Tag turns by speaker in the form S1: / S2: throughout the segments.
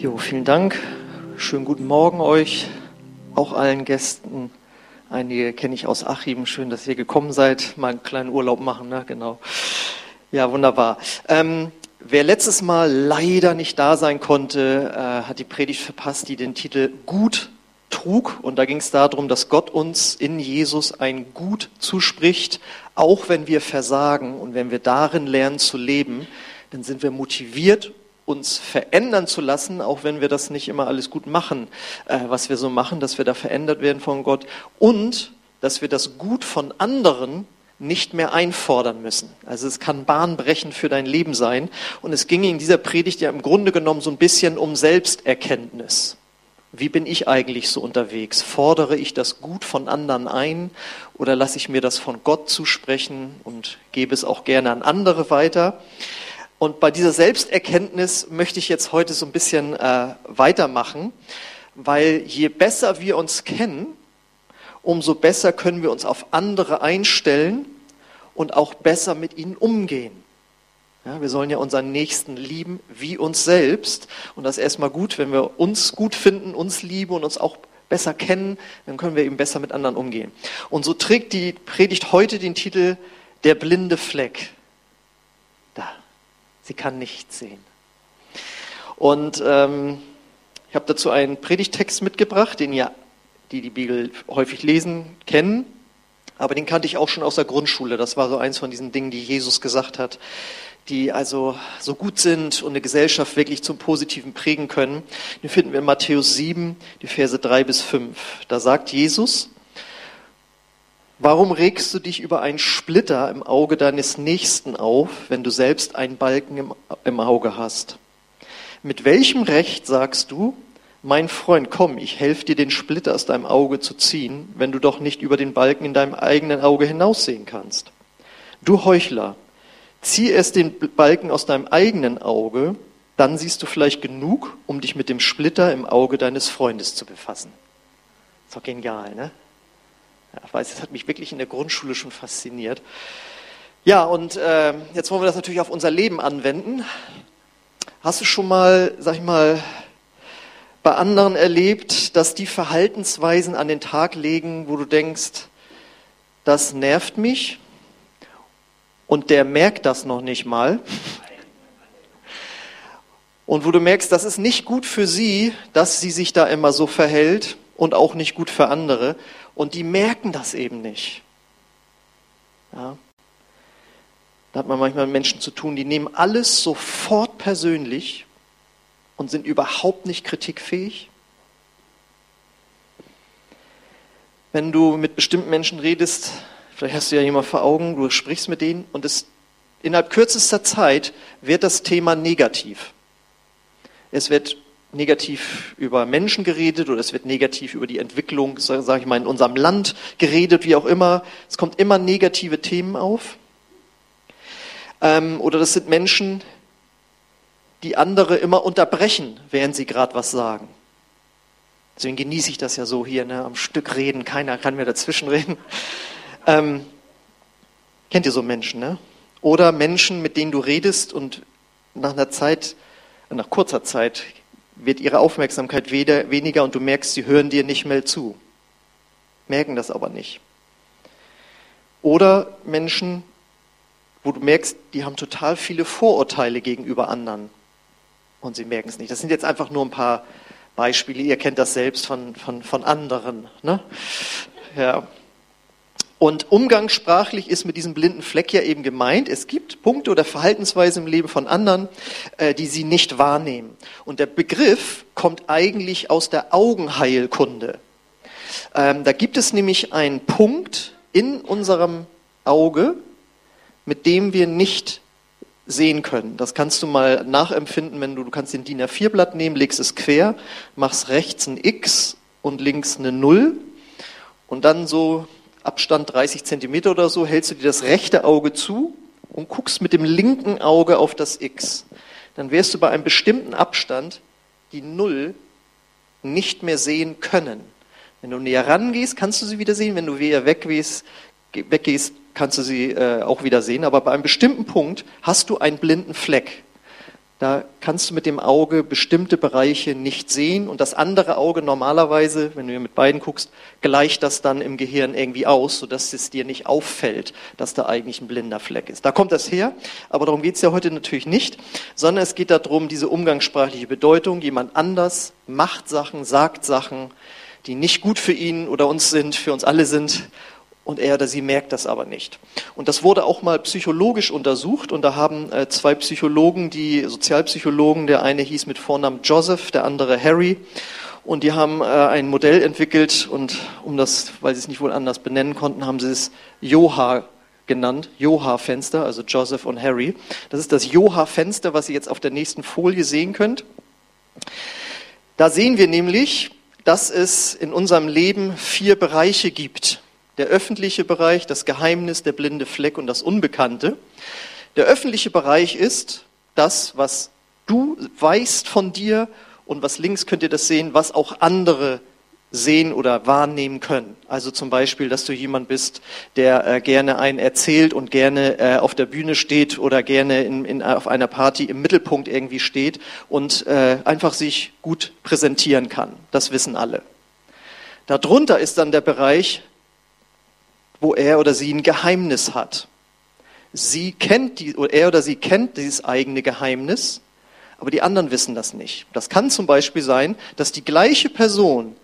S1: Jo, vielen Dank. Schönen guten Morgen euch, auch allen Gästen. Einige kenne ich aus Achim. Schön, dass ihr gekommen seid. Mal einen kleinen Urlaub machen, ne? Genau. Ja, wunderbar. Ähm, wer letztes Mal leider nicht da sein konnte, äh, hat die Predigt verpasst, die den Titel Gut trug. Und da ging es darum, dass Gott uns in Jesus ein Gut zuspricht, auch wenn wir versagen und wenn wir darin lernen zu leben, dann sind wir motiviert uns verändern zu lassen, auch wenn wir das nicht immer alles gut machen, äh, was wir so machen, dass wir da verändert werden von Gott und dass wir das Gut von anderen nicht mehr einfordern müssen. Also es kann bahnbrechend für dein Leben sein. Und es ging in dieser Predigt ja im Grunde genommen so ein bisschen um Selbsterkenntnis. Wie bin ich eigentlich so unterwegs? Fordere ich das Gut von anderen ein oder lasse ich mir das von Gott zusprechen und gebe es auch gerne an andere weiter? Und bei dieser Selbsterkenntnis möchte ich jetzt heute so ein bisschen äh, weitermachen, weil je besser wir uns kennen, umso besser können wir uns auf andere einstellen und auch besser mit ihnen umgehen. Ja, wir sollen ja unseren Nächsten lieben wie uns selbst. Und das ist erstmal gut, wenn wir uns gut finden, uns lieben und uns auch besser kennen, dann können wir eben besser mit anderen umgehen. Und so trägt die Predigt heute den Titel Der blinde Fleck. Sie kann nichts sehen. Und ähm, ich habe dazu einen Predigtext mitgebracht, den ja die die Bibel häufig lesen, kennen. Aber den kannte ich auch schon aus der Grundschule. Das war so eins von diesen Dingen, die Jesus gesagt hat, die also so gut sind und eine Gesellschaft wirklich zum Positiven prägen können. Den finden wir in Matthäus 7, die Verse 3 bis 5. Da sagt Jesus, Warum regst du dich über einen Splitter im Auge deines Nächsten auf, wenn du selbst einen Balken im, im, Auge hast? Mit welchem Recht sagst du, mein Freund, komm, ich helfe dir, den Splitter aus deinem Auge zu ziehen, wenn du doch nicht über den Balken in deinem eigenen Auge hinaussehen kannst? Du Heuchler, zieh erst den Balken aus deinem eigenen Auge, dann siehst du vielleicht genug, um dich mit dem Splitter im Auge deines Freundes zu befassen. Ist doch genial, ne? Ich weiß, das hat mich wirklich in der Grundschule schon fasziniert. Ja, und äh, jetzt wollen wir das natürlich auf unser Leben anwenden. Hast du schon mal, sag ich mal, bei anderen erlebt, dass die Verhaltensweisen an den Tag legen, wo du denkst, das nervt mich und der merkt das noch nicht mal. Und wo du merkst, das ist nicht gut für sie, dass sie sich da immer so verhält und auch nicht gut für andere. Und die merken das eben nicht. Ja. Da hat man manchmal mit Menschen zu tun, die nehmen alles sofort persönlich und sind überhaupt nicht kritikfähig. Wenn du mit bestimmten Menschen redest, vielleicht hast du ja jemand vor Augen, du sprichst mit denen und es innerhalb kürzester Zeit wird das Thema negativ. Es wird negativ über Menschen geredet oder es wird negativ über die Entwicklung, sage ich mal, in unserem Land geredet, wie auch immer. Es kommt immer negative Themen auf. Ähm, oder das sind Menschen, die andere immer unterbrechen, während sie gerade was sagen. Deswegen genieße ich das ja so hier, ne, am Stück reden, keiner kann mir dazwischen reden. Ähm, kennt ihr so Menschen, ne? Oder Menschen, mit denen du redest und nach einer Zeit, nach kurzer Zeit wird ihre Aufmerksamkeit weniger und du merkst, sie hören dir nicht mehr zu, merken das aber nicht. Oder Menschen, wo du merkst, die haben total viele Vorurteile gegenüber anderen und sie merken es nicht. Das sind jetzt einfach nur ein paar Beispiele, ihr kennt das selbst von, von, von anderen. Ne? Ja. Und umgangssprachlich ist mit diesem blinden Fleck ja eben gemeint, es gibt Punkte oder Verhaltensweisen im Leben von anderen, äh, die sie nicht wahrnehmen. Und der Begriff kommt eigentlich aus der Augenheilkunde. Ähm, da gibt es nämlich einen Punkt in unserem Auge, mit dem wir nicht sehen können. Das kannst du mal nachempfinden, wenn du, du kannst den DIN A4-Blatt nehmen, legst es quer, machst rechts ein X und links eine Null und dann so Abstand 30 Zentimeter oder so, hältst du dir das rechte Auge zu und guckst mit dem linken Auge auf das X. Dann wirst du bei einem bestimmten Abstand die Null nicht mehr sehen können. Wenn du näher rangehst, kannst du sie wieder sehen. Wenn du wieder weggehst, weggehst kannst du sie äh, auch wieder sehen. Aber bei einem bestimmten Punkt hast du einen blinden Fleck. Da kannst du mit dem Auge bestimmte Bereiche nicht sehen und das andere Auge normalerweise, wenn du mit beiden guckst, gleicht das dann im Gehirn irgendwie aus, sodass es dir nicht auffällt, dass da eigentlich ein blinder Fleck ist. Da kommt das her, aber darum geht es ja heute natürlich nicht, sondern es geht darum, diese umgangssprachliche Bedeutung, jemand anders macht Sachen, sagt Sachen, die nicht gut für ihn oder uns sind, für uns alle sind und er oder sie merkt das aber nicht. Und das wurde auch mal psychologisch untersucht und da haben äh, zwei Psychologen, die Sozialpsychologen, der eine hieß mit Vornamen Joseph, der andere Harry, und die haben äh, ein Modell entwickelt und um das, weil sie es nicht wohl anders benennen konnten, haben sie es Joha genannt, Joha-Fenster, also Joseph und Harry. Das ist das Joha-Fenster, was ihr jetzt auf der nächsten Folie sehen könnt. Da sehen wir nämlich, dass es in unserem Leben vier Bereiche gibt der öffentliche Bereich, das Geheimnis, der blinde Fleck und das Unbekannte. Der öffentliche Bereich ist das, was du weißt von dir und was links könnt ihr das sehen, was auch andere sehen oder wahrnehmen können. Also zum Beispiel, dass du jemand bist, der äh, gerne einen erzählt und gerne äh, auf der Bühne steht oder gerne in, in, auf einer Party im Mittelpunkt irgendwie steht und äh, einfach sich gut präsentieren kann. Das wissen alle. Darunter ist dann der Bereich wo er oder sie ein Geheimnis hat. Sie kennt die, er oder sie kennt dieses eigene Geheimnis, aber die anderen wissen das nicht. Das kann zum Beispiel sein, dass die gleiche Person,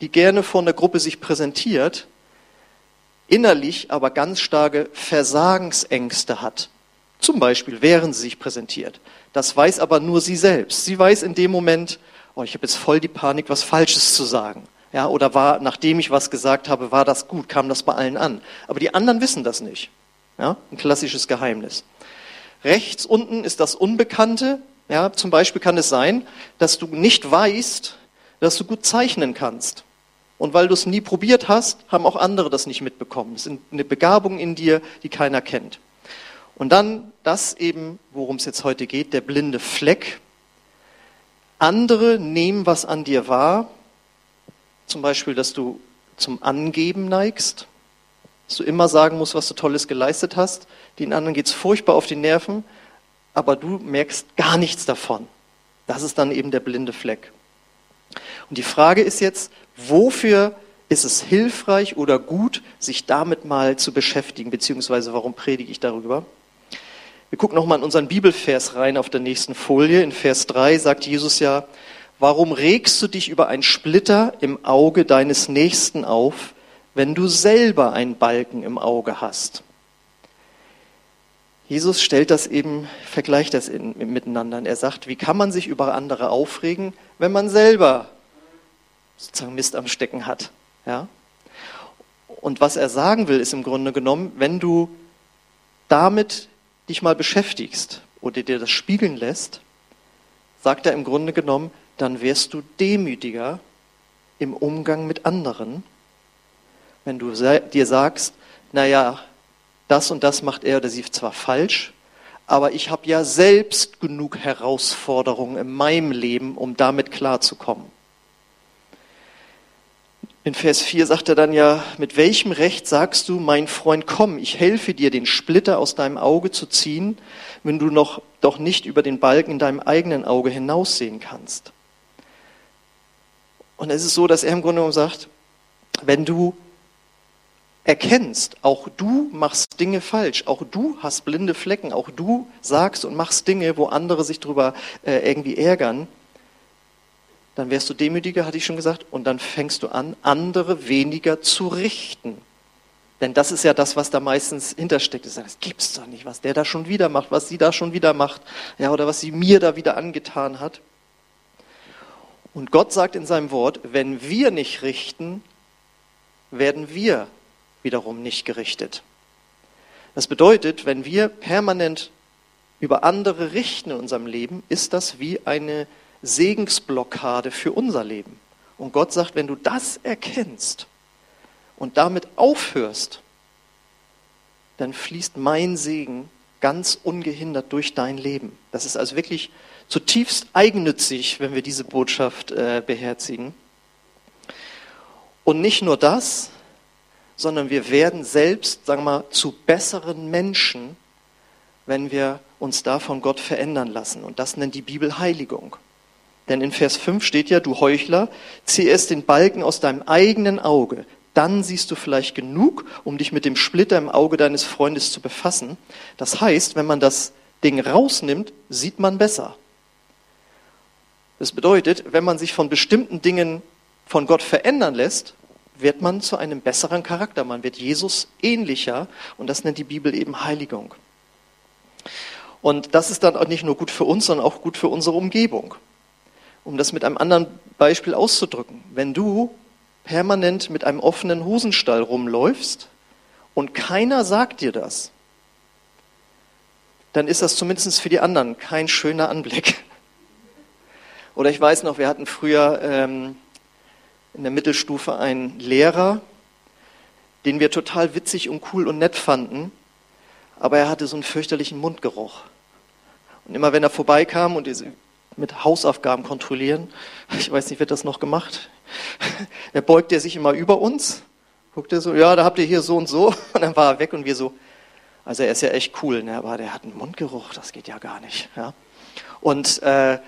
S1: die gerne vor einer Gruppe sich präsentiert, innerlich aber ganz starke Versagensängste hat. Zum Beispiel, während sie sich präsentiert. Das weiß aber nur sie selbst. Sie weiß in dem Moment, oh, ich habe jetzt voll die Panik, was Falsches zu sagen. Ja, oder war, nachdem ich was gesagt habe, war das gut, kam das bei allen an. Aber die anderen wissen das nicht. Ja, ein klassisches Geheimnis. Rechts unten ist das Unbekannte. Ja, zum Beispiel kann es sein, dass du nicht weißt, dass du gut zeichnen kannst. Und weil du es nie probiert hast, haben auch andere das nicht mitbekommen. Es ist eine Begabung in dir, die keiner kennt. Und dann das eben, worum es jetzt heute geht, der blinde Fleck. Andere nehmen was an dir wahr, zum Beispiel, dass du zum Angeben neigst, dass du immer sagen musst, was du Tolles geleistet hast. Den anderen geht es furchtbar auf die Nerven, aber du merkst gar nichts davon. Das ist dann eben der blinde Fleck. Und die Frage ist jetzt, wofür ist es hilfreich oder gut, sich damit mal zu beschäftigen, beziehungsweise warum predige ich darüber? Wir gucken nochmal in unseren Bibelvers rein auf der nächsten Folie. In Vers 3 sagt Jesus ja, Warum regst du dich über einen Splitter im Auge deines Nächsten auf, wenn du selber einen Balken im Auge hast? Jesus stellt das eben, vergleicht das in, miteinander. Er sagt, wie kann man sich über andere aufregen, wenn man selber sozusagen Mist am Stecken hat? Ja? Und was er sagen will, ist im Grunde genommen, wenn du damit dich mal beschäftigst oder dir das spiegeln lässt, sagt er im Grunde genommen, dann wirst du demütiger im Umgang mit anderen, wenn du dir sagst, naja, das und das macht er oder sie zwar falsch, aber ich habe ja selbst genug Herausforderungen in meinem Leben, um damit klarzukommen. In Vers 4 sagt er dann ja, mit welchem Recht sagst du, mein Freund, komm, ich helfe dir, den Splitter aus deinem Auge zu ziehen, wenn du noch doch nicht über den Balken in deinem eigenen Auge hinaussehen kannst? Und es ist so, dass er im Grunde genommen sagt, wenn du erkennst, auch du machst Dinge falsch, auch du hast blinde Flecken, auch du sagst und machst Dinge, wo andere sich darüber äh, irgendwie ärgern, dann wärst du demütiger, hatte ich schon gesagt, und dann fängst du an, andere weniger zu richten. Denn das ist ja das, was da meistens hintersteckt. Das gibt's doch nicht, was der da schon wieder macht, was sie da schon wieder macht, ja, oder was sie mir da wieder angetan hat. Und Gott sagt in seinem Wort, wenn wir nicht richten, werden wir wiederum nicht gerichtet. Das bedeutet, wenn wir permanent über andere richten in unserem Leben, ist das wie eine Segensblockade für unser Leben. Und Gott sagt, wenn du das erkennst und damit aufhörst, dann fließt mein Segen ganz ungehindert durch dein Leben. Das ist also wirklich zutiefst eigennützig, wenn wir diese Botschaft äh, beherzigen. Und nicht nur das, sondern wir werden selbst, sagen wir mal, zu besseren Menschen, wenn wir uns da von Gott verändern lassen. Und das nennt die Bibel Heiligung. Denn in Vers 5 steht ja, du Heuchler, zieh erst den Balken aus deinem eigenen Auge, dann siehst du vielleicht genug, um dich mit dem Splitter im Auge deines Freundes zu befassen. Das heißt, wenn man das Ding rausnimmt, sieht man besser. Das bedeutet, wenn man sich von bestimmten Dingen von Gott verändern lässt, wird man zu einem besseren Charakter. Man wird Jesus ähnlicher und das nennt die Bibel eben Heiligung. Und das ist dann auch nicht nur gut für uns, sondern auch gut für unsere Umgebung. Um das mit einem anderen Beispiel auszudrücken. Wenn du permanent mit einem offenen Hosenstall rumläufst und keiner sagt dir das, dann ist das zumindest für die anderen kein schöner Anblick. Oder ich weiß noch, wir hatten früher ähm, in der Mittelstufe einen Lehrer, den wir total witzig und cool und nett fanden, aber er hatte so einen fürchterlichen Mundgeruch. Und immer wenn er vorbeikam und mit Hausaufgaben kontrollieren, ich weiß nicht, wird das noch gemacht? Er beugt er sich immer über uns, guckt er so, ja, da habt ihr hier so und so, und dann war er weg und wir so, also er ist ja echt cool, ne? aber der hat einen Mundgeruch, das geht ja gar nicht. Ja? Und äh,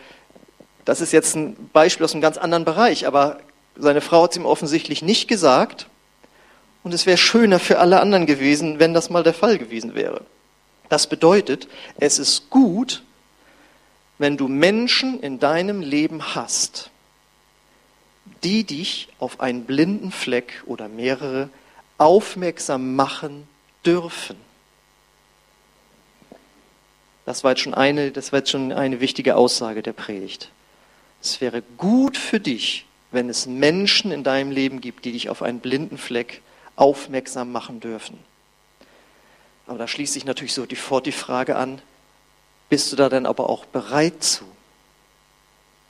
S1: das ist jetzt ein Beispiel aus einem ganz anderen Bereich, aber seine Frau hat es ihm offensichtlich nicht gesagt. Und es wäre schöner für alle anderen gewesen, wenn das mal der Fall gewesen wäre. Das bedeutet, es ist gut, wenn du Menschen in deinem Leben hast, die dich auf einen blinden Fleck oder mehrere aufmerksam machen dürfen. Das war jetzt schon eine, das war jetzt schon eine wichtige Aussage der Predigt. Es wäre gut für dich, wenn es Menschen in deinem Leben gibt, die dich auf einen blinden Fleck aufmerksam machen dürfen. Aber da schließt sich natürlich sofort die Frage an, bist du da denn aber auch bereit zu?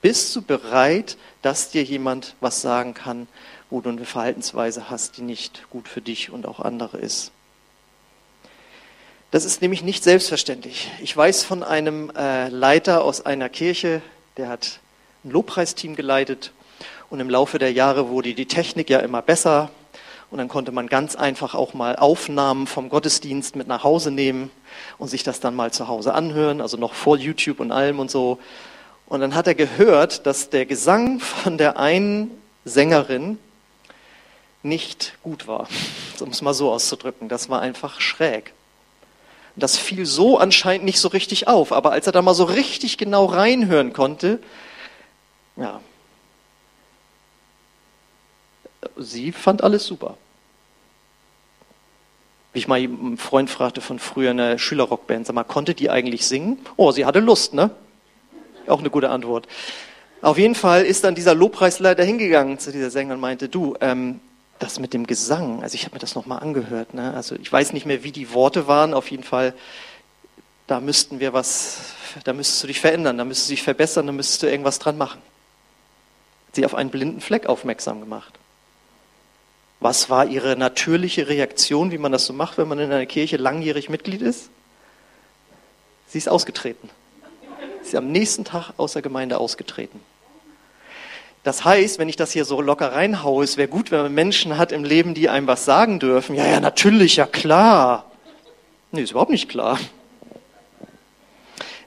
S1: Bist du bereit, dass dir jemand was sagen kann, wo du eine Verhaltensweise hast, die nicht gut für dich und auch andere ist? Das ist nämlich nicht selbstverständlich. Ich weiß von einem äh, Leiter aus einer Kirche, der hat ein Lobpreisteam geleitet und im Laufe der Jahre wurde die Technik ja immer besser und dann konnte man ganz einfach auch mal Aufnahmen vom Gottesdienst mit nach Hause nehmen und sich das dann mal zu Hause anhören, also noch vor YouTube und allem und so. Und dann hat er gehört, dass der Gesang von der einen Sängerin nicht gut war, um es mal so auszudrücken. Das war einfach schräg. Das fiel so anscheinend nicht so richtig auf, aber als er da mal so richtig genau reinhören konnte, ja, sie fand alles super. Wie ich mal einen Freund fragte von früher in der Schülerrockband, sag mal, konnte die eigentlich singen? Oh, sie hatte Lust, ne? Auch eine gute Antwort. Auf jeden Fall ist dann dieser Lobpreisleiter hingegangen zu dieser Sängerin und meinte, du, ähm, das mit dem Gesang, also ich habe mir das nochmal angehört, ne? also ich weiß nicht mehr, wie die Worte waren, auf jeden Fall, da müssten wir was, da müsstest du dich verändern, da müsstest du dich verbessern, da müsstest du irgendwas dran machen. Sie auf einen blinden Fleck aufmerksam gemacht. Was war ihre natürliche Reaktion, wie man das so macht, wenn man in einer Kirche langjährig Mitglied ist? Sie ist ausgetreten. Sie ist am nächsten Tag aus der Gemeinde ausgetreten. Das heißt, wenn ich das hier so locker reinhaue, es wäre gut, wenn man Menschen hat im Leben, die einem was sagen dürfen. Ja, ja, natürlich, ja klar. Nee, ist überhaupt nicht klar.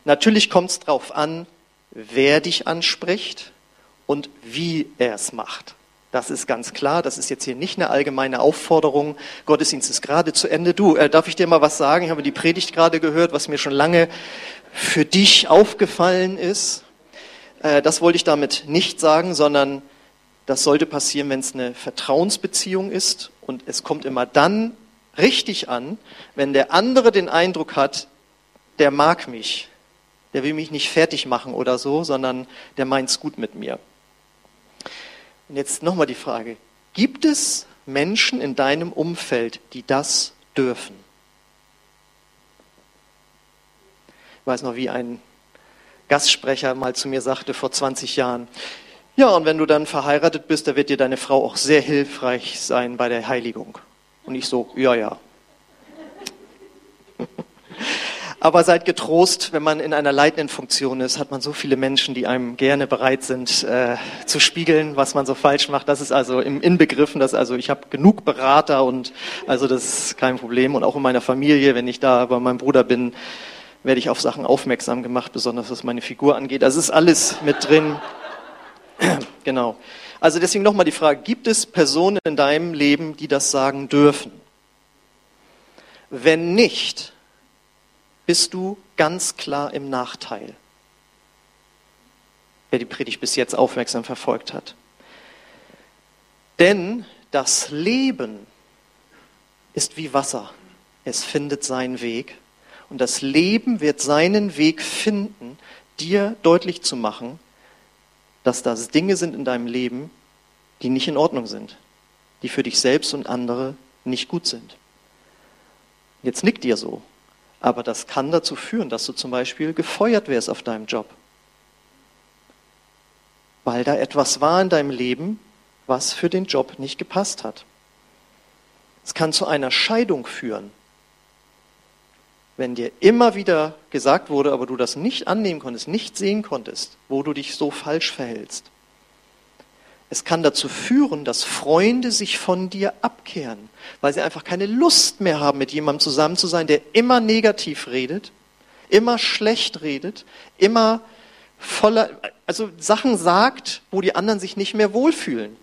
S1: Natürlich kommt es darauf an, wer dich anspricht und wie er es macht. Das ist ganz klar. Das ist jetzt hier nicht eine allgemeine Aufforderung. Gottesdienst ist gerade zu Ende. Du, äh, darf ich dir mal was sagen? Ich habe die Predigt gerade gehört, was mir schon lange für dich aufgefallen ist. Äh, das wollte ich damit nicht sagen, sondern das sollte passieren, wenn es eine Vertrauensbeziehung ist. Und es kommt immer dann richtig an, wenn der andere den Eindruck hat, der mag mich. Der will mich nicht fertig machen oder so, sondern der meint es gut mit mir. Und jetzt nochmal die Frage, gibt es Menschen in deinem Umfeld, die das dürfen? Ich weiß noch, wie ein Gastsprecher mal zu mir sagte vor 20 Jahren, ja, und wenn du dann verheiratet bist, da wird dir deine Frau auch sehr hilfreich sein bei der Heiligung. Und ich so, ja, ja. Aber seid getrost, wenn man in einer leitenden Funktion ist, hat man so viele Menschen, die einem gerne bereit sind äh, zu spiegeln, was man so falsch macht. Das ist also im Inbegriffen, dass also ich habe genug Berater und also das ist kein Problem. Und auch in meiner Familie, wenn ich da bei meinem Bruder bin, werde ich auf Sachen aufmerksam gemacht, besonders was meine Figur angeht. Das ist alles mit drin. genau. Also deswegen nochmal die Frage, gibt es Personen in deinem Leben, die das sagen dürfen? Wenn nicht, bist du ganz klar im Nachteil. Wer die Predigt bis jetzt aufmerksam verfolgt hat. Denn das Leben ist wie Wasser. Es findet seinen Weg. Und das Leben wird seinen Weg finden, dir deutlich zu machen, dass das Dinge sind in deinem Leben, die nicht in Ordnung sind, die für dich selbst und andere nicht gut sind. Jetzt nickt ihr so, aber das kann dazu führen, dass du zum Beispiel gefeuert wirst auf deinem Job, weil da etwas war in deinem Leben, was für den Job nicht gepasst hat. Es kann zu einer Scheidung führen, wenn dir immer wieder gesagt wurde, aber du das nicht annehmen konntest, nicht sehen konntest, wo du dich so falsch verhältst. Es kann dazu führen, dass Freunde sich von dir abkehren, weil sie einfach keine Lust mehr haben, mit jemandem zusammen zu sein, der immer negativ redet, immer schlecht redet, immer voller, also Sachen sagt, wo die anderen sich nicht mehr wohlfühlen.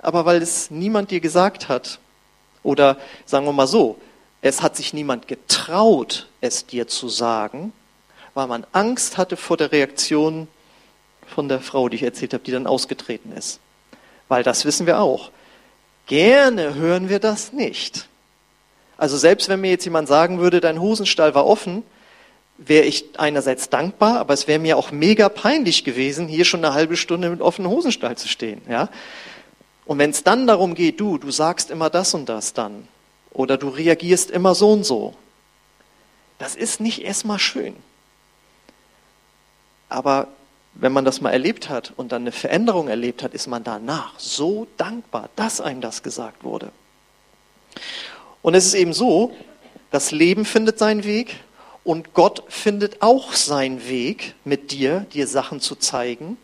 S1: Aber weil es niemand dir gesagt hat, oder sagen wir mal so, es hat sich niemand getraut, es dir zu sagen, weil man Angst hatte vor der Reaktion von der Frau, die ich erzählt habe, die dann ausgetreten ist. Weil das wissen wir auch. Gerne hören wir das nicht. Also selbst wenn mir jetzt jemand sagen würde, dein Hosenstall war offen, wäre ich einerseits dankbar, aber es wäre mir auch mega peinlich gewesen, hier schon eine halbe Stunde mit offenem Hosenstall zu stehen. Ja? Und wenn es dann darum geht, du, du sagst immer das und das dann, oder du reagierst immer so und so. Das ist nicht erstmal schön. Aber wenn man das mal erlebt hat und dann eine Veränderung erlebt hat, ist man danach so dankbar, dass einem das gesagt wurde. Und es ist eben so, das Leben findet seinen Weg und Gott findet auch seinen Weg mit dir, dir Sachen zu zeigen,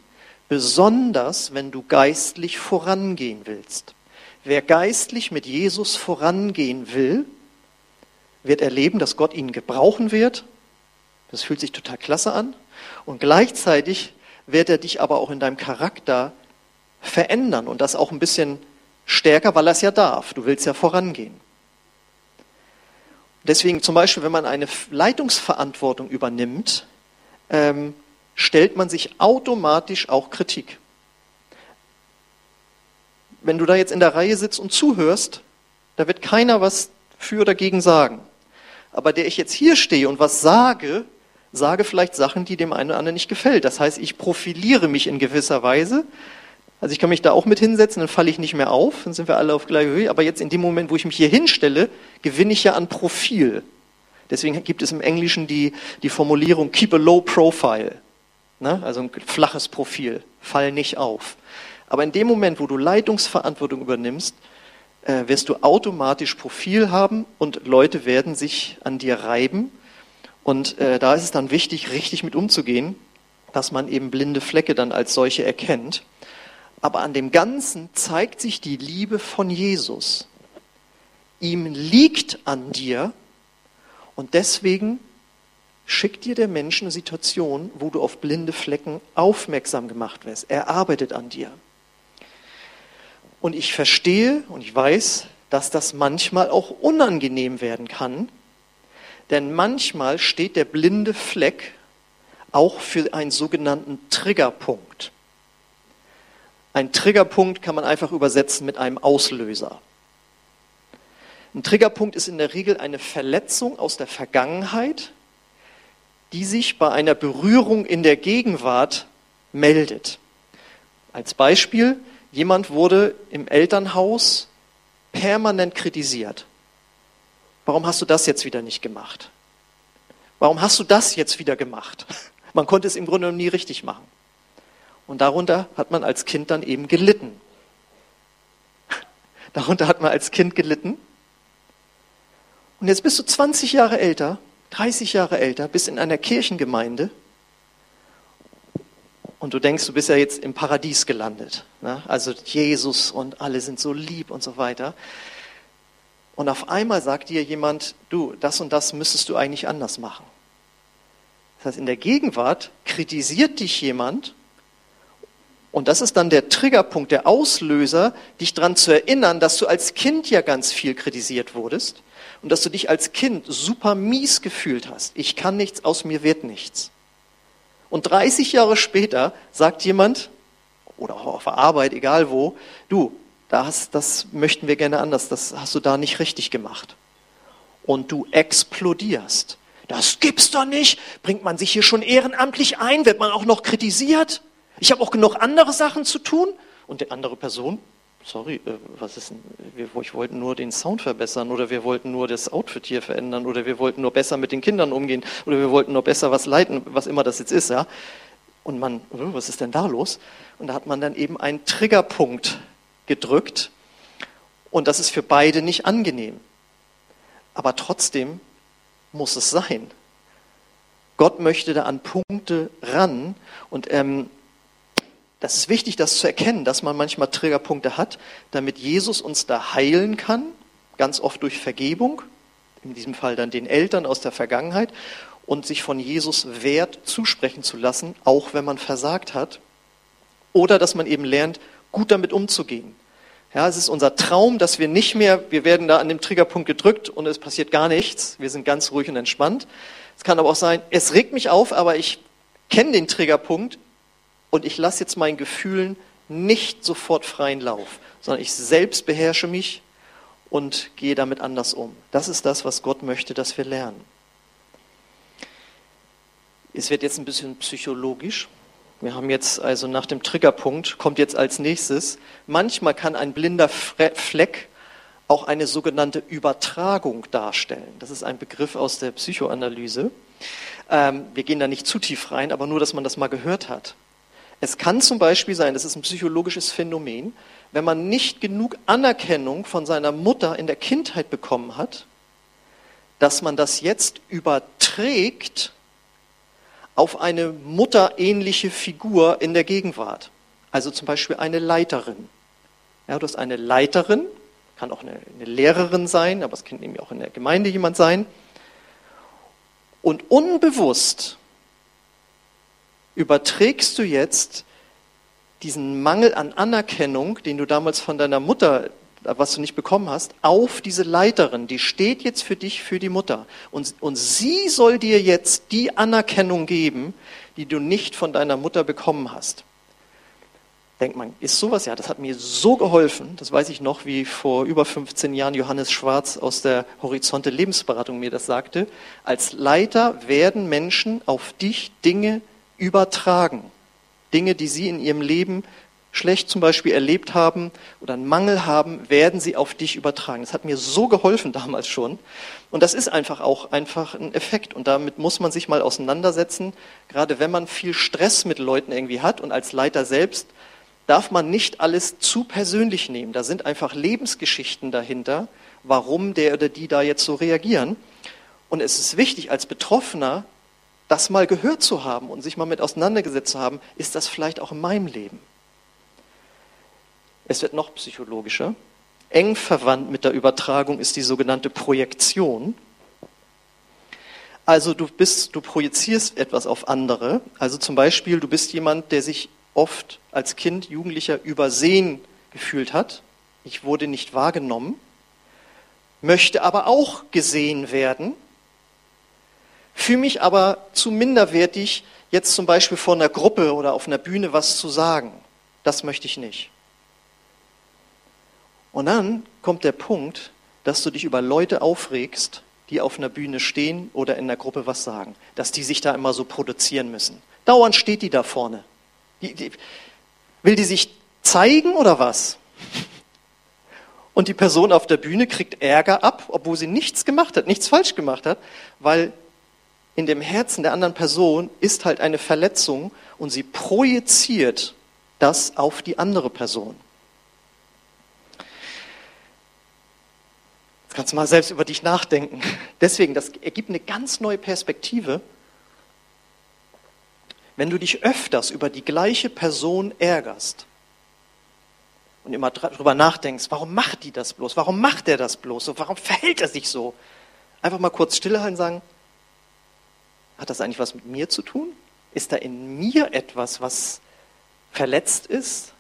S1: besonders wenn du geistlich vorangehen willst. Wer geistlich mit Jesus vorangehen will, wird erleben, dass Gott ihn gebrauchen wird. Das fühlt sich total klasse an. Und gleichzeitig wird er dich aber auch in deinem Charakter verändern und das auch ein bisschen stärker, weil er es ja darf. Du willst ja vorangehen. Deswegen zum Beispiel, wenn man eine Leitungsverantwortung übernimmt, ähm, stellt man sich automatisch auch Kritik wenn du da jetzt in der Reihe sitzt und zuhörst, da wird keiner was für oder dagegen sagen. Aber der ich jetzt hier stehe und was sage, sage vielleicht Sachen, die dem einen oder anderen nicht gefällt. Das heißt, ich profiliere mich in gewisser Weise. Also ich kann mich da auch mit hinsetzen, dann falle ich nicht mehr auf, dann sind wir alle auf gleicher Höhe. Aber jetzt in dem Moment, wo ich mich hier hinstelle, gewinne ich ja an Profil. Deswegen gibt es im Englischen die, die Formulierung keep a low profile. Ne? Also ein flaches Profil, fall nicht auf. Aber in dem Moment, wo du Leitungsverantwortung übernimmst, äh, wirst du automatisch Profil haben und Leute werden sich an dir reiben. Und äh, da ist es dann wichtig, richtig mit umzugehen, dass man eben blinde Flecke dann als solche erkennt. Aber an dem Ganzen zeigt sich die Liebe von Jesus. Ihm liegt an dir und deswegen schickt dir der Mensch eine Situation, wo du auf blinde Flecken aufmerksam gemacht wirst. Er arbeitet an dir. Und ich verstehe und ich weiß, dass das manchmal auch unangenehm werden kann, denn manchmal steht der blinde Fleck auch für einen sogenannten Triggerpunkt. Ein Triggerpunkt kann man einfach übersetzen mit einem Auslöser. Ein Triggerpunkt ist in der Regel eine Verletzung aus der Vergangenheit, die sich bei einer Berührung in der Gegenwart meldet. Als Beispiel, Jemand wurde im Elternhaus permanent kritisiert. Warum hast du das jetzt wieder nicht gemacht? Warum hast du das jetzt wieder gemacht? Man konnte es im Grunde nie richtig machen. Und darunter hat man als Kind dann eben gelitten. Darunter hat man als Kind gelitten. Und jetzt bist du 20 Jahre älter, 30 Jahre älter, bist in einer Kirchengemeinde und du denkst, du bist ja jetzt im Paradies gelandet. Ne? Also Jesus und alle sind so lieb und so weiter. Und auf einmal sagt dir jemand, du, das und das müsstest du eigentlich anders machen. Das heißt, in der Gegenwart kritisiert dich jemand und das ist dann der Triggerpunkt, der Auslöser, dich daran zu erinnern, dass du als Kind ja ganz viel kritisiert wurdest und dass du dich als Kind super mies gefühlt hast. Ich kann nichts, aus mir wird nichts. Und 30 Jahre später sagt jemand, oder auch auf der Arbeit, egal wo, du, das, das möchten wir gerne anders, das hast du da nicht richtig gemacht. Und du explodierst. Das gibt's doch nicht. Bringt man sich hier schon ehrenamtlich ein? Wird man auch noch kritisiert? Ich habe auch genug andere Sachen zu tun. Und die andere Person, sorry, äh, was ist denn, wir, ich wollten nur den Sound verbessern oder wir wollten nur das Outfit hier verändern oder wir wollten nur besser mit den Kindern umgehen oder wir wollten nur besser was leiten, was immer das jetzt ist, ja. Und man, äh, was ist denn da los? Und da hat man dann eben einen Triggerpunkt gedrückt und das ist für beide nicht angenehm. Aber trotzdem muss es sein. Gott möchte da an Punkte ran und ähm, das ist wichtig, das zu erkennen, dass man manchmal Triggerpunkte hat, damit Jesus uns da heilen kann, ganz oft durch Vergebung, in diesem Fall dann den Eltern aus der Vergangenheit, und sich von Jesus Wert zusprechen zu lassen, auch wenn man versagt hat, oder dass man eben lernt, gut damit umzugehen. Ja, es ist unser Traum, dass wir nicht mehr, wir werden da an dem Triggerpunkt gedrückt und es passiert gar nichts. Wir sind ganz ruhig und entspannt. Es kann aber auch sein, es regt mich auf, aber ich kenne den Triggerpunkt, und ich lasse jetzt meinen Gefühlen nicht sofort freien Lauf, sondern ich selbst beherrsche mich und gehe damit anders um. Das ist das, was Gott möchte, dass wir lernen. Es wird jetzt ein bisschen psychologisch. Wir haben jetzt also nach dem Triggerpunkt, kommt jetzt als nächstes, manchmal kann ein blinder Fleck auch eine sogenannte Übertragung darstellen. Das ist ein Begriff aus der Psychoanalyse. Ähm, wir gehen da nicht zu tief rein, aber nur, dass man das mal gehört hat. Es kann zum Beispiel sein, das ist ein psychologisches Phänomen, wenn man nicht genug Anerkennung von seiner Mutter in der Kindheit bekommen hat, dass man das jetzt überträgt auf eine mutterähnliche Figur in der Gegenwart. Also zum Beispiel eine Leiterin. Ja, du hast eine Leiterin, kann auch eine, eine Lehrerin sein, aber es kann eben auch in der Gemeinde jemand sein. Und unbewusst überträgst du jetzt diesen Mangel an Anerkennung, den du damals von deiner Mutter, was du nicht bekommen hast, auf diese Leiterin. Die steht jetzt für dich, für die Mutter. Und, und sie soll dir jetzt die Anerkennung geben, die du nicht von deiner Mutter bekommen hast. Denkt man, ist sowas? Ja, das hat mir so geholfen. Das weiß ich noch, wie vor über 15 Jahren Johannes Schwarz aus der Horizonte Lebensberatung mir das sagte. Als Leiter werden Menschen auf dich Dinge übertragen. Dinge, die Sie in Ihrem Leben schlecht zum Beispiel erlebt haben oder einen Mangel haben, werden sie auf dich übertragen. Das hat mir so geholfen damals schon. Und das ist einfach auch einfach ein Effekt. Und damit muss man sich mal auseinandersetzen. Gerade wenn man viel Stress mit Leuten irgendwie hat und als Leiter selbst, darf man nicht alles zu persönlich nehmen. Da sind einfach Lebensgeschichten dahinter, warum der oder die da jetzt so reagieren. Und es ist wichtig, als Betroffener das mal gehört zu haben und sich mal mit auseinandergesetzt zu haben, ist das vielleicht auch in meinem Leben. Es wird noch psychologischer. Eng verwandt mit der Übertragung ist die sogenannte Projektion. Also du bist, du projizierst etwas auf andere. Also zum Beispiel, du bist jemand, der sich oft als Kind, Jugendlicher übersehen gefühlt hat. Ich wurde nicht wahrgenommen, möchte aber auch gesehen werden fühle mich aber zu minderwertig, jetzt zum Beispiel vor einer Gruppe oder auf einer Bühne was zu sagen. Das möchte ich nicht. Und dann kommt der Punkt, dass du dich über Leute aufregst, die auf einer Bühne stehen oder in der Gruppe was sagen, dass die sich da immer so produzieren müssen. Dauernd steht die da vorne. Die, die, will die sich zeigen oder was? Und die Person auf der Bühne kriegt Ärger ab, obwohl sie nichts gemacht hat, nichts falsch gemacht hat, weil in dem Herzen der anderen Person ist halt eine Verletzung und sie projiziert das auf die andere Person. Kannst du mal selbst über dich nachdenken. Deswegen, das ergibt eine ganz neue Perspektive. Wenn du dich öfters über die gleiche Person ärgerst und immer darüber nachdenkst, warum macht die das bloß? Warum macht er das bloß? Warum verhält er sich so? Einfach mal kurz stillhalten und sagen, Hat das eigentlich was mit mir zu tun? Ist da in mir etwas, was verletzt ist?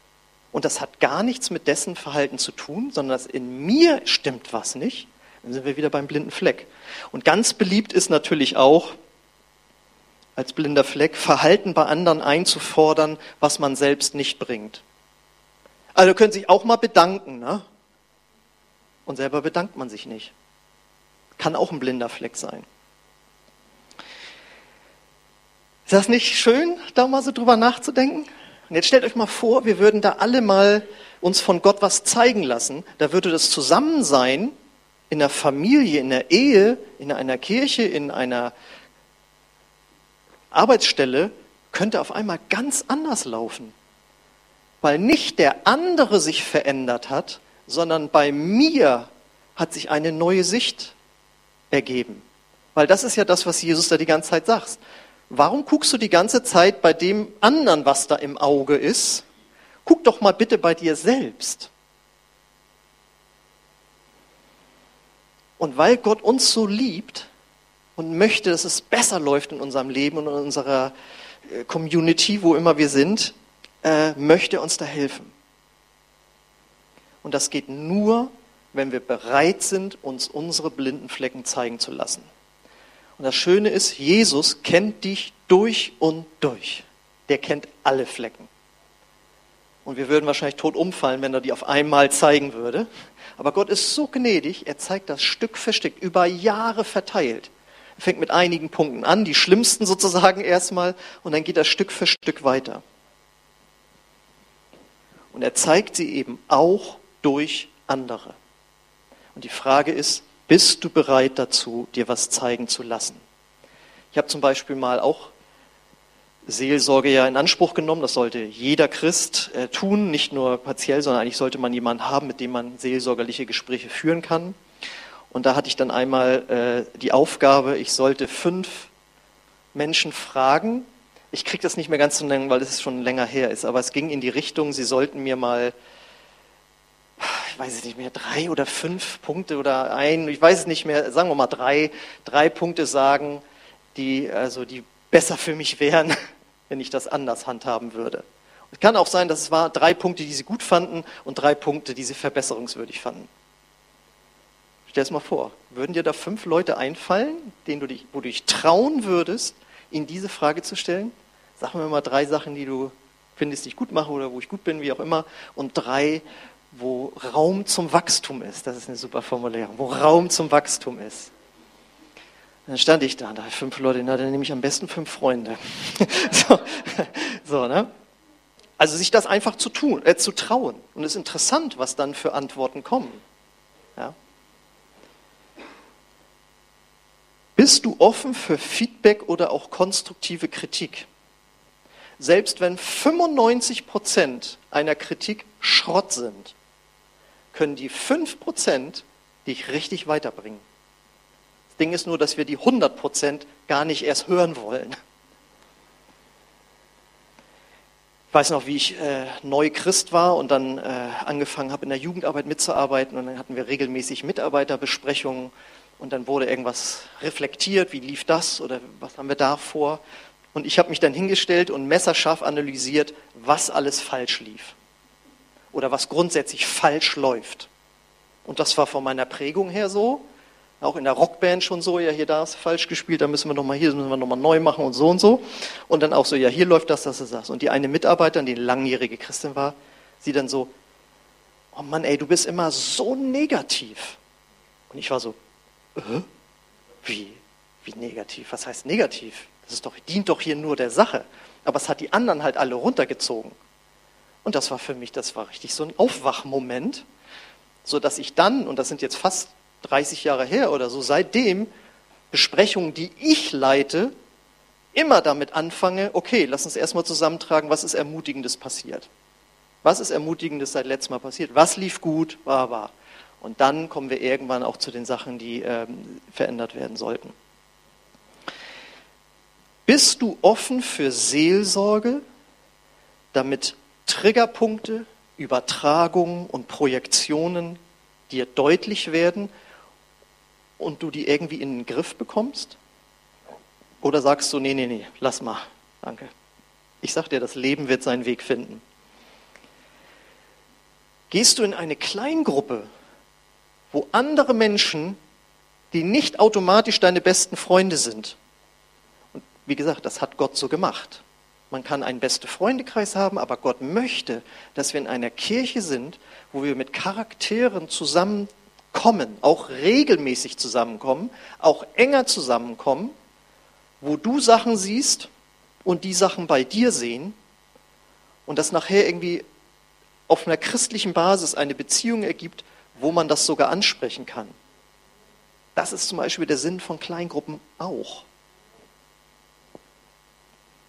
S1: Und das hat gar nichts mit dessen Verhalten zu tun, sondern dass in mir stimmt was nicht. Dann sind wir wieder beim blinden Fleck. Und ganz beliebt ist natürlich auch, als blinder Fleck, Verhalten bei anderen einzufordern, was man selbst nicht bringt. Also können sich auch mal bedanken, ne? Und selber bedankt man sich nicht. Kann auch ein blinder Fleck sein. Ist das nicht schön, da mal so drüber nachzudenken? Und jetzt stellt euch mal vor, wir würden da alle mal uns von Gott was zeigen lassen. Da würde das Zusammensein in der Familie, in der Ehe, in einer Kirche, in einer Arbeitsstelle, könnte auf einmal ganz anders laufen. Weil nicht der andere sich verändert hat, sondern bei mir hat sich eine neue Sicht ergeben. Weil das ist ja das, was Jesus da die ganze Zeit sagt. Warum guckst du die ganze Zeit bei dem anderen, was da im Auge ist? Guck doch mal bitte bei dir selbst. Und weil Gott uns so liebt und möchte, dass es besser läuft in unserem Leben und in unserer äh, Community, wo immer wir sind, äh, möchte er uns da helfen. Und das geht nur, wenn wir bereit sind, uns unsere blinden Flecken zeigen zu lassen. Und das Schöne ist, Jesus kennt dich durch und durch. Der kennt alle Flecken. Und wir würden wahrscheinlich tot umfallen, wenn er die auf einmal zeigen würde. Aber Gott ist so gnädig, er zeigt das Stück für Stück, über Jahre verteilt. Er fängt mit einigen Punkten an, die schlimmsten sozusagen erstmal, und dann geht er Stück für Stück weiter. Und er zeigt sie eben auch durch andere. Und die Frage ist, bist du bereit dazu, dir was zeigen zu lassen? Ich habe zum Beispiel mal auch Seelsorge ja in Anspruch genommen. Das sollte jeder Christ äh, tun, nicht nur partiell, sondern eigentlich sollte man jemanden haben, mit dem man seelsorgerliche Gespräche führen kann. Und da hatte ich dann einmal äh, die Aufgabe, ich sollte fünf Menschen fragen. Ich kriege das nicht mehr ganz zu nennen, weil es schon länger her ist, aber es ging in die Richtung, sie sollten mir mal, weiß es nicht mehr, drei oder fünf Punkte oder ein, ich weiß es nicht mehr, sagen wir mal drei, drei Punkte sagen, die, also die besser für mich wären, wenn ich das anders handhaben würde. Es kann auch sein, dass es war drei Punkte, die sie gut fanden und drei Punkte, die sie verbesserungswürdig fanden. Stell es mal vor, würden dir da fünf Leute einfallen, denen du dich, wo du dich trauen würdest, ihnen diese Frage zu stellen? Sag mir mal drei Sachen, die du findest, die ich gut mache oder wo ich gut bin, wie auch immer. Und drei, wo Raum zum Wachstum ist. Das ist eine super Formulierung. Wo Raum zum Wachstum ist. Dann stand ich da, da fünf Leute, na, dann nehme ich am besten fünf Freunde. so, so, ne? Also sich das einfach zu tun, äh, zu trauen. Und es ist interessant, was dann für Antworten kommen. Ja? Bist du offen für Feedback oder auch konstruktive Kritik? Selbst wenn 95 Prozent einer Kritik Schrott sind, können die 5 Prozent dich richtig weiterbringen. Ding ist nur, dass wir die 100 Prozent gar nicht erst hören wollen. Ich weiß noch, wie ich äh, neu Christ war und dann äh, angefangen habe, in der Jugendarbeit mitzuarbeiten. Und dann hatten wir regelmäßig Mitarbeiterbesprechungen und dann wurde irgendwas reflektiert, wie lief das oder was haben wir da vor. Und ich habe mich dann hingestellt und messerscharf analysiert, was alles falsch lief oder was grundsätzlich falsch läuft. Und das war von meiner Prägung her so auch in der Rockband schon so, ja, hier da ist falsch gespielt, da müssen wir nochmal hier, müssen wir nochmal neu machen und so und so. Und dann auch so, ja, hier läuft das, das ist das. Und die eine Mitarbeiterin, die langjährige Christin war, sie dann so, oh Mann, ey, du bist immer so negativ. Und ich war so, äh? wie? Wie negativ? Was heißt negativ? Das ist doch, dient doch hier nur der Sache. Aber es hat die anderen halt alle runtergezogen. Und das war für mich, das war richtig so ein Aufwachmoment, so dass ich dann, und das sind jetzt fast 30 Jahre her oder so, seitdem Besprechungen, die ich leite, immer damit anfange, okay, lass uns erstmal zusammentragen, was ist Ermutigendes passiert. Was ist Ermutigendes seit letztem Mal passiert? Was lief gut? War, war. Und dann kommen wir irgendwann auch zu den Sachen, die ähm, verändert werden sollten. Bist du offen für Seelsorge, damit Triggerpunkte, Übertragungen und Projektionen dir deutlich werden und du die irgendwie in den Griff bekommst? Oder sagst du, nee, nee, nee, lass mal, danke. Ich sag dir, das Leben wird seinen Weg finden. Gehst du in eine Kleingruppe, wo andere Menschen, die nicht automatisch deine besten Freunde sind, und wie gesagt, das hat Gott so gemacht. Man kann einen beste Freundekreis haben, aber Gott möchte, dass wir in einer Kirche sind, wo wir mit Charakteren zusammenkommen, auch regelmäßig zusammenkommen, auch enger zusammenkommen, wo du Sachen siehst und die Sachen bei dir sehen und das nachher irgendwie auf einer christlichen Basis eine Beziehung ergibt, wo man das sogar ansprechen kann. Das ist zum Beispiel der Sinn von Kleingruppen auch.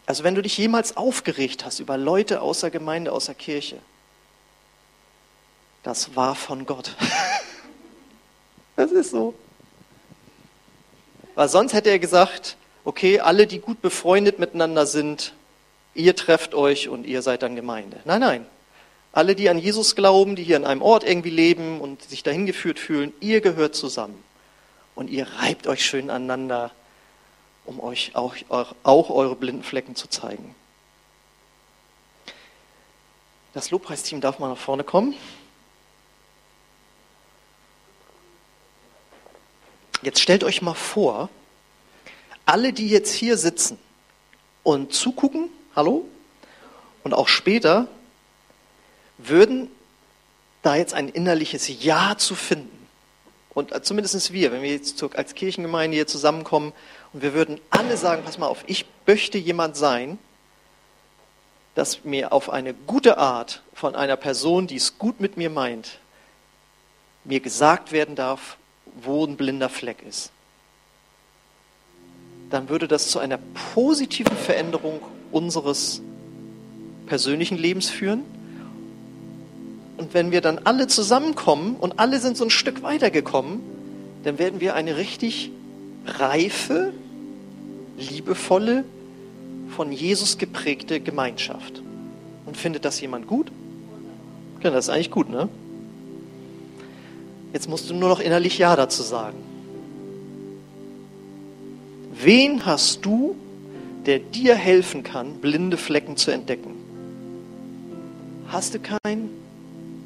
S1: Also wenn du dich jemals aufgeregt hast über Leute außer Gemeinde, außer Kirche, das war von Gott. Das ist so. Weil sonst hätte er gesagt, okay, alle, die gut befreundet miteinander sind, ihr trefft euch und ihr seid dann Gemeinde. Nein, nein. Alle, die an Jesus glauben, die hier an einem Ort irgendwie leben und sich dahin geführt fühlen, ihr gehört zusammen. Und ihr reibt euch schön aneinander, um euch auch, auch eure blinden Flecken zu zeigen. Das Lobpreisteam darf mal nach vorne kommen. Jetzt stellt euch mal vor, alle, die jetzt hier sitzen und zugucken, hallo, und auch später würden da jetzt ein innerliches Ja zu finden. Und äh, zumindest wir, wenn wir jetzt als Kirchengemeinde hier zusammenkommen und wir würden alle sagen, pass mal auf, ich möchte jemand sein, dass mir auf eine gute Art von einer Person, die es gut mit mir meint, mir gesagt werden darf, wo ein blinder Fleck ist. Dann würde das zu einer positiven Veränderung unseres persönlichen Lebens führen und wenn wir dann alle zusammenkommen und alle sind so ein Stück weitergekommen, dann werden wir eine richtig reife, liebevolle, von Jesus geprägte Gemeinschaft. Und findet das jemand gut? Ja, das ist eigentlich gut, ne? Jetzt musst du nur noch innerlich Ja dazu sagen. Wen hast du, der dir helfen kann, blinde Flecken zu entdecken? Hast du keinen?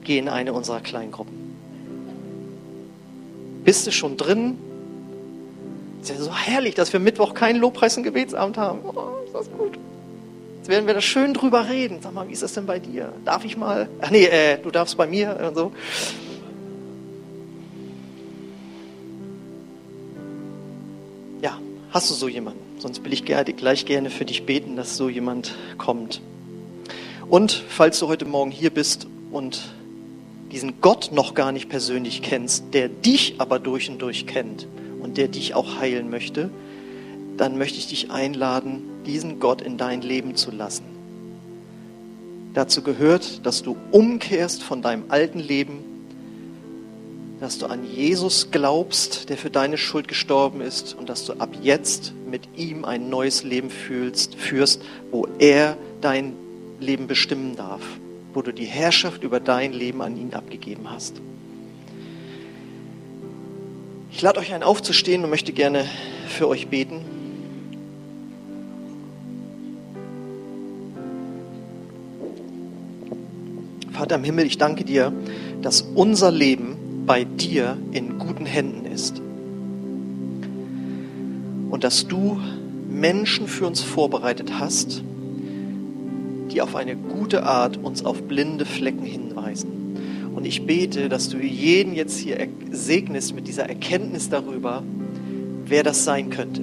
S1: geh in eine unserer Kleingruppen. Bist du schon drin? Es ist ja so herrlich, dass wir Mittwoch keinen Lobpreis- und Gebetsabend haben. Oh, ist das gut. Jetzt werden wir da schön drüber reden. Sag mal, wie ist das denn bei dir? Darf ich mal? Ach nee, äh, du darfst bei mir und so. Ja, hast du so jemanden? Sonst will ich gleich gerne für dich beten, dass so jemand kommt. Und falls du heute Morgen hier bist und diesen Gott noch gar nicht persönlich kennst, der dich aber durch und durch kennt der dich auch heilen möchte, dann möchte ich dich einladen, diesen Gott in dein Leben zu lassen. Dazu gehört, dass du umkehrst von deinem alten Leben, dass du an Jesus glaubst, der für deine Schuld gestorben ist und dass du ab jetzt mit ihm ein neues Leben fühlst, führst, wo er dein Leben bestimmen darf wo du die Herrschaft über dein Leben an ihn abgegeben hast. Ich lade euch ein, aufzustehen und möchte gerne für euch beten. Vater im Himmel, ich danke dir, dass unser Leben bei dir in guten Händen ist. Und dass du Menschen für uns vorbereitet hast, die auf eine gute Art uns auf blinde Flecken hinweisen. Und ich bete, dass du jeden jetzt hier segnest mit dieser Erkenntnis darüber, wer das sein könnte.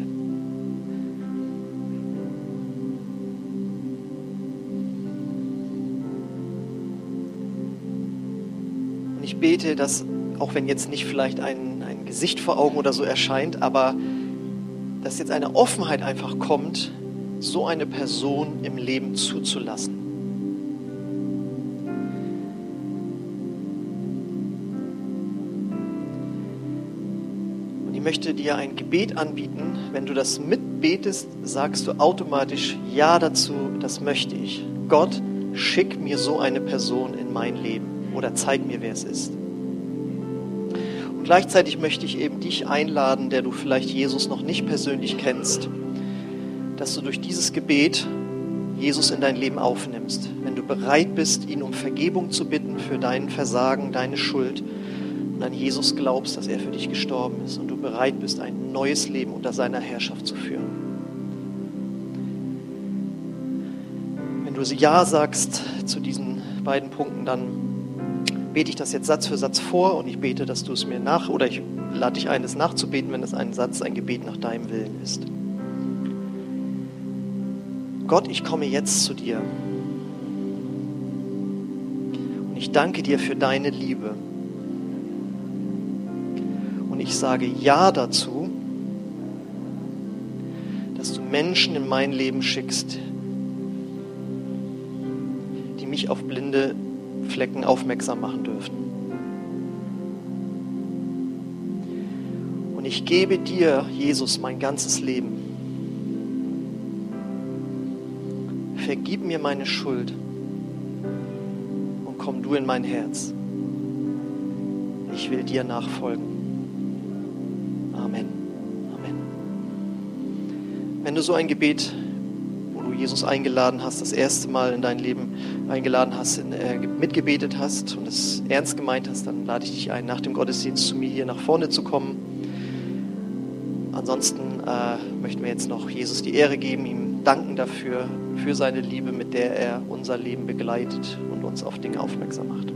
S1: Und ich bete, dass, auch wenn jetzt nicht vielleicht ein, ein Gesicht vor Augen oder so erscheint, aber dass jetzt eine Offenheit einfach kommt, so eine Person im Leben zuzulassen. Ich möchte dir ein Gebet anbieten. Wenn du das mitbetest, sagst du automatisch Ja dazu, das möchte ich. Gott, schick mir so eine Person in mein Leben oder zeig mir, wer es ist. Und gleichzeitig möchte ich eben dich einladen, der du vielleicht Jesus noch nicht persönlich kennst dass du durch dieses Gebet Jesus in dein Leben aufnimmst. Wenn du bereit bist, ihn um Vergebung zu bitten für dein Versagen, deine Schuld und an Jesus glaubst, dass er für dich gestorben ist und du bereit bist, ein neues Leben unter seiner Herrschaft zu führen. Wenn du Ja sagst zu diesen beiden Punkten, dann bete ich das jetzt Satz für Satz vor und ich bete, dass du es mir nach, oder ich lade dich ein, es nachzubeten, wenn es ein Satz, ein Gebet nach deinem Willen ist. Gott, ich komme jetzt zu dir. Und ich danke dir für deine Liebe. Ich sage Ja dazu, dass du Menschen in mein Leben schickst, die mich auf blinde Flecken aufmerksam machen dürfen. Und ich gebe dir, Jesus, mein ganzes Leben. vergib mir meine Schuld und komm du in mein Herz. Ich will dir nachfolgen. Wenn du so ein Gebet, wo du Jesus eingeladen hast, das erste Mal in dein Leben eingeladen hast, in, äh, mitgebetet hast und es ernst gemeint hast, dann lade ich dich ein, nach dem Gottesdienst zu mir hier nach vorne zu kommen. Ansonsten äh, möchten wir jetzt noch Jesus die Ehre geben, ihm danken dafür, für seine Liebe, mit der er unser Leben begleitet und uns auf Dinge aufmerksam macht.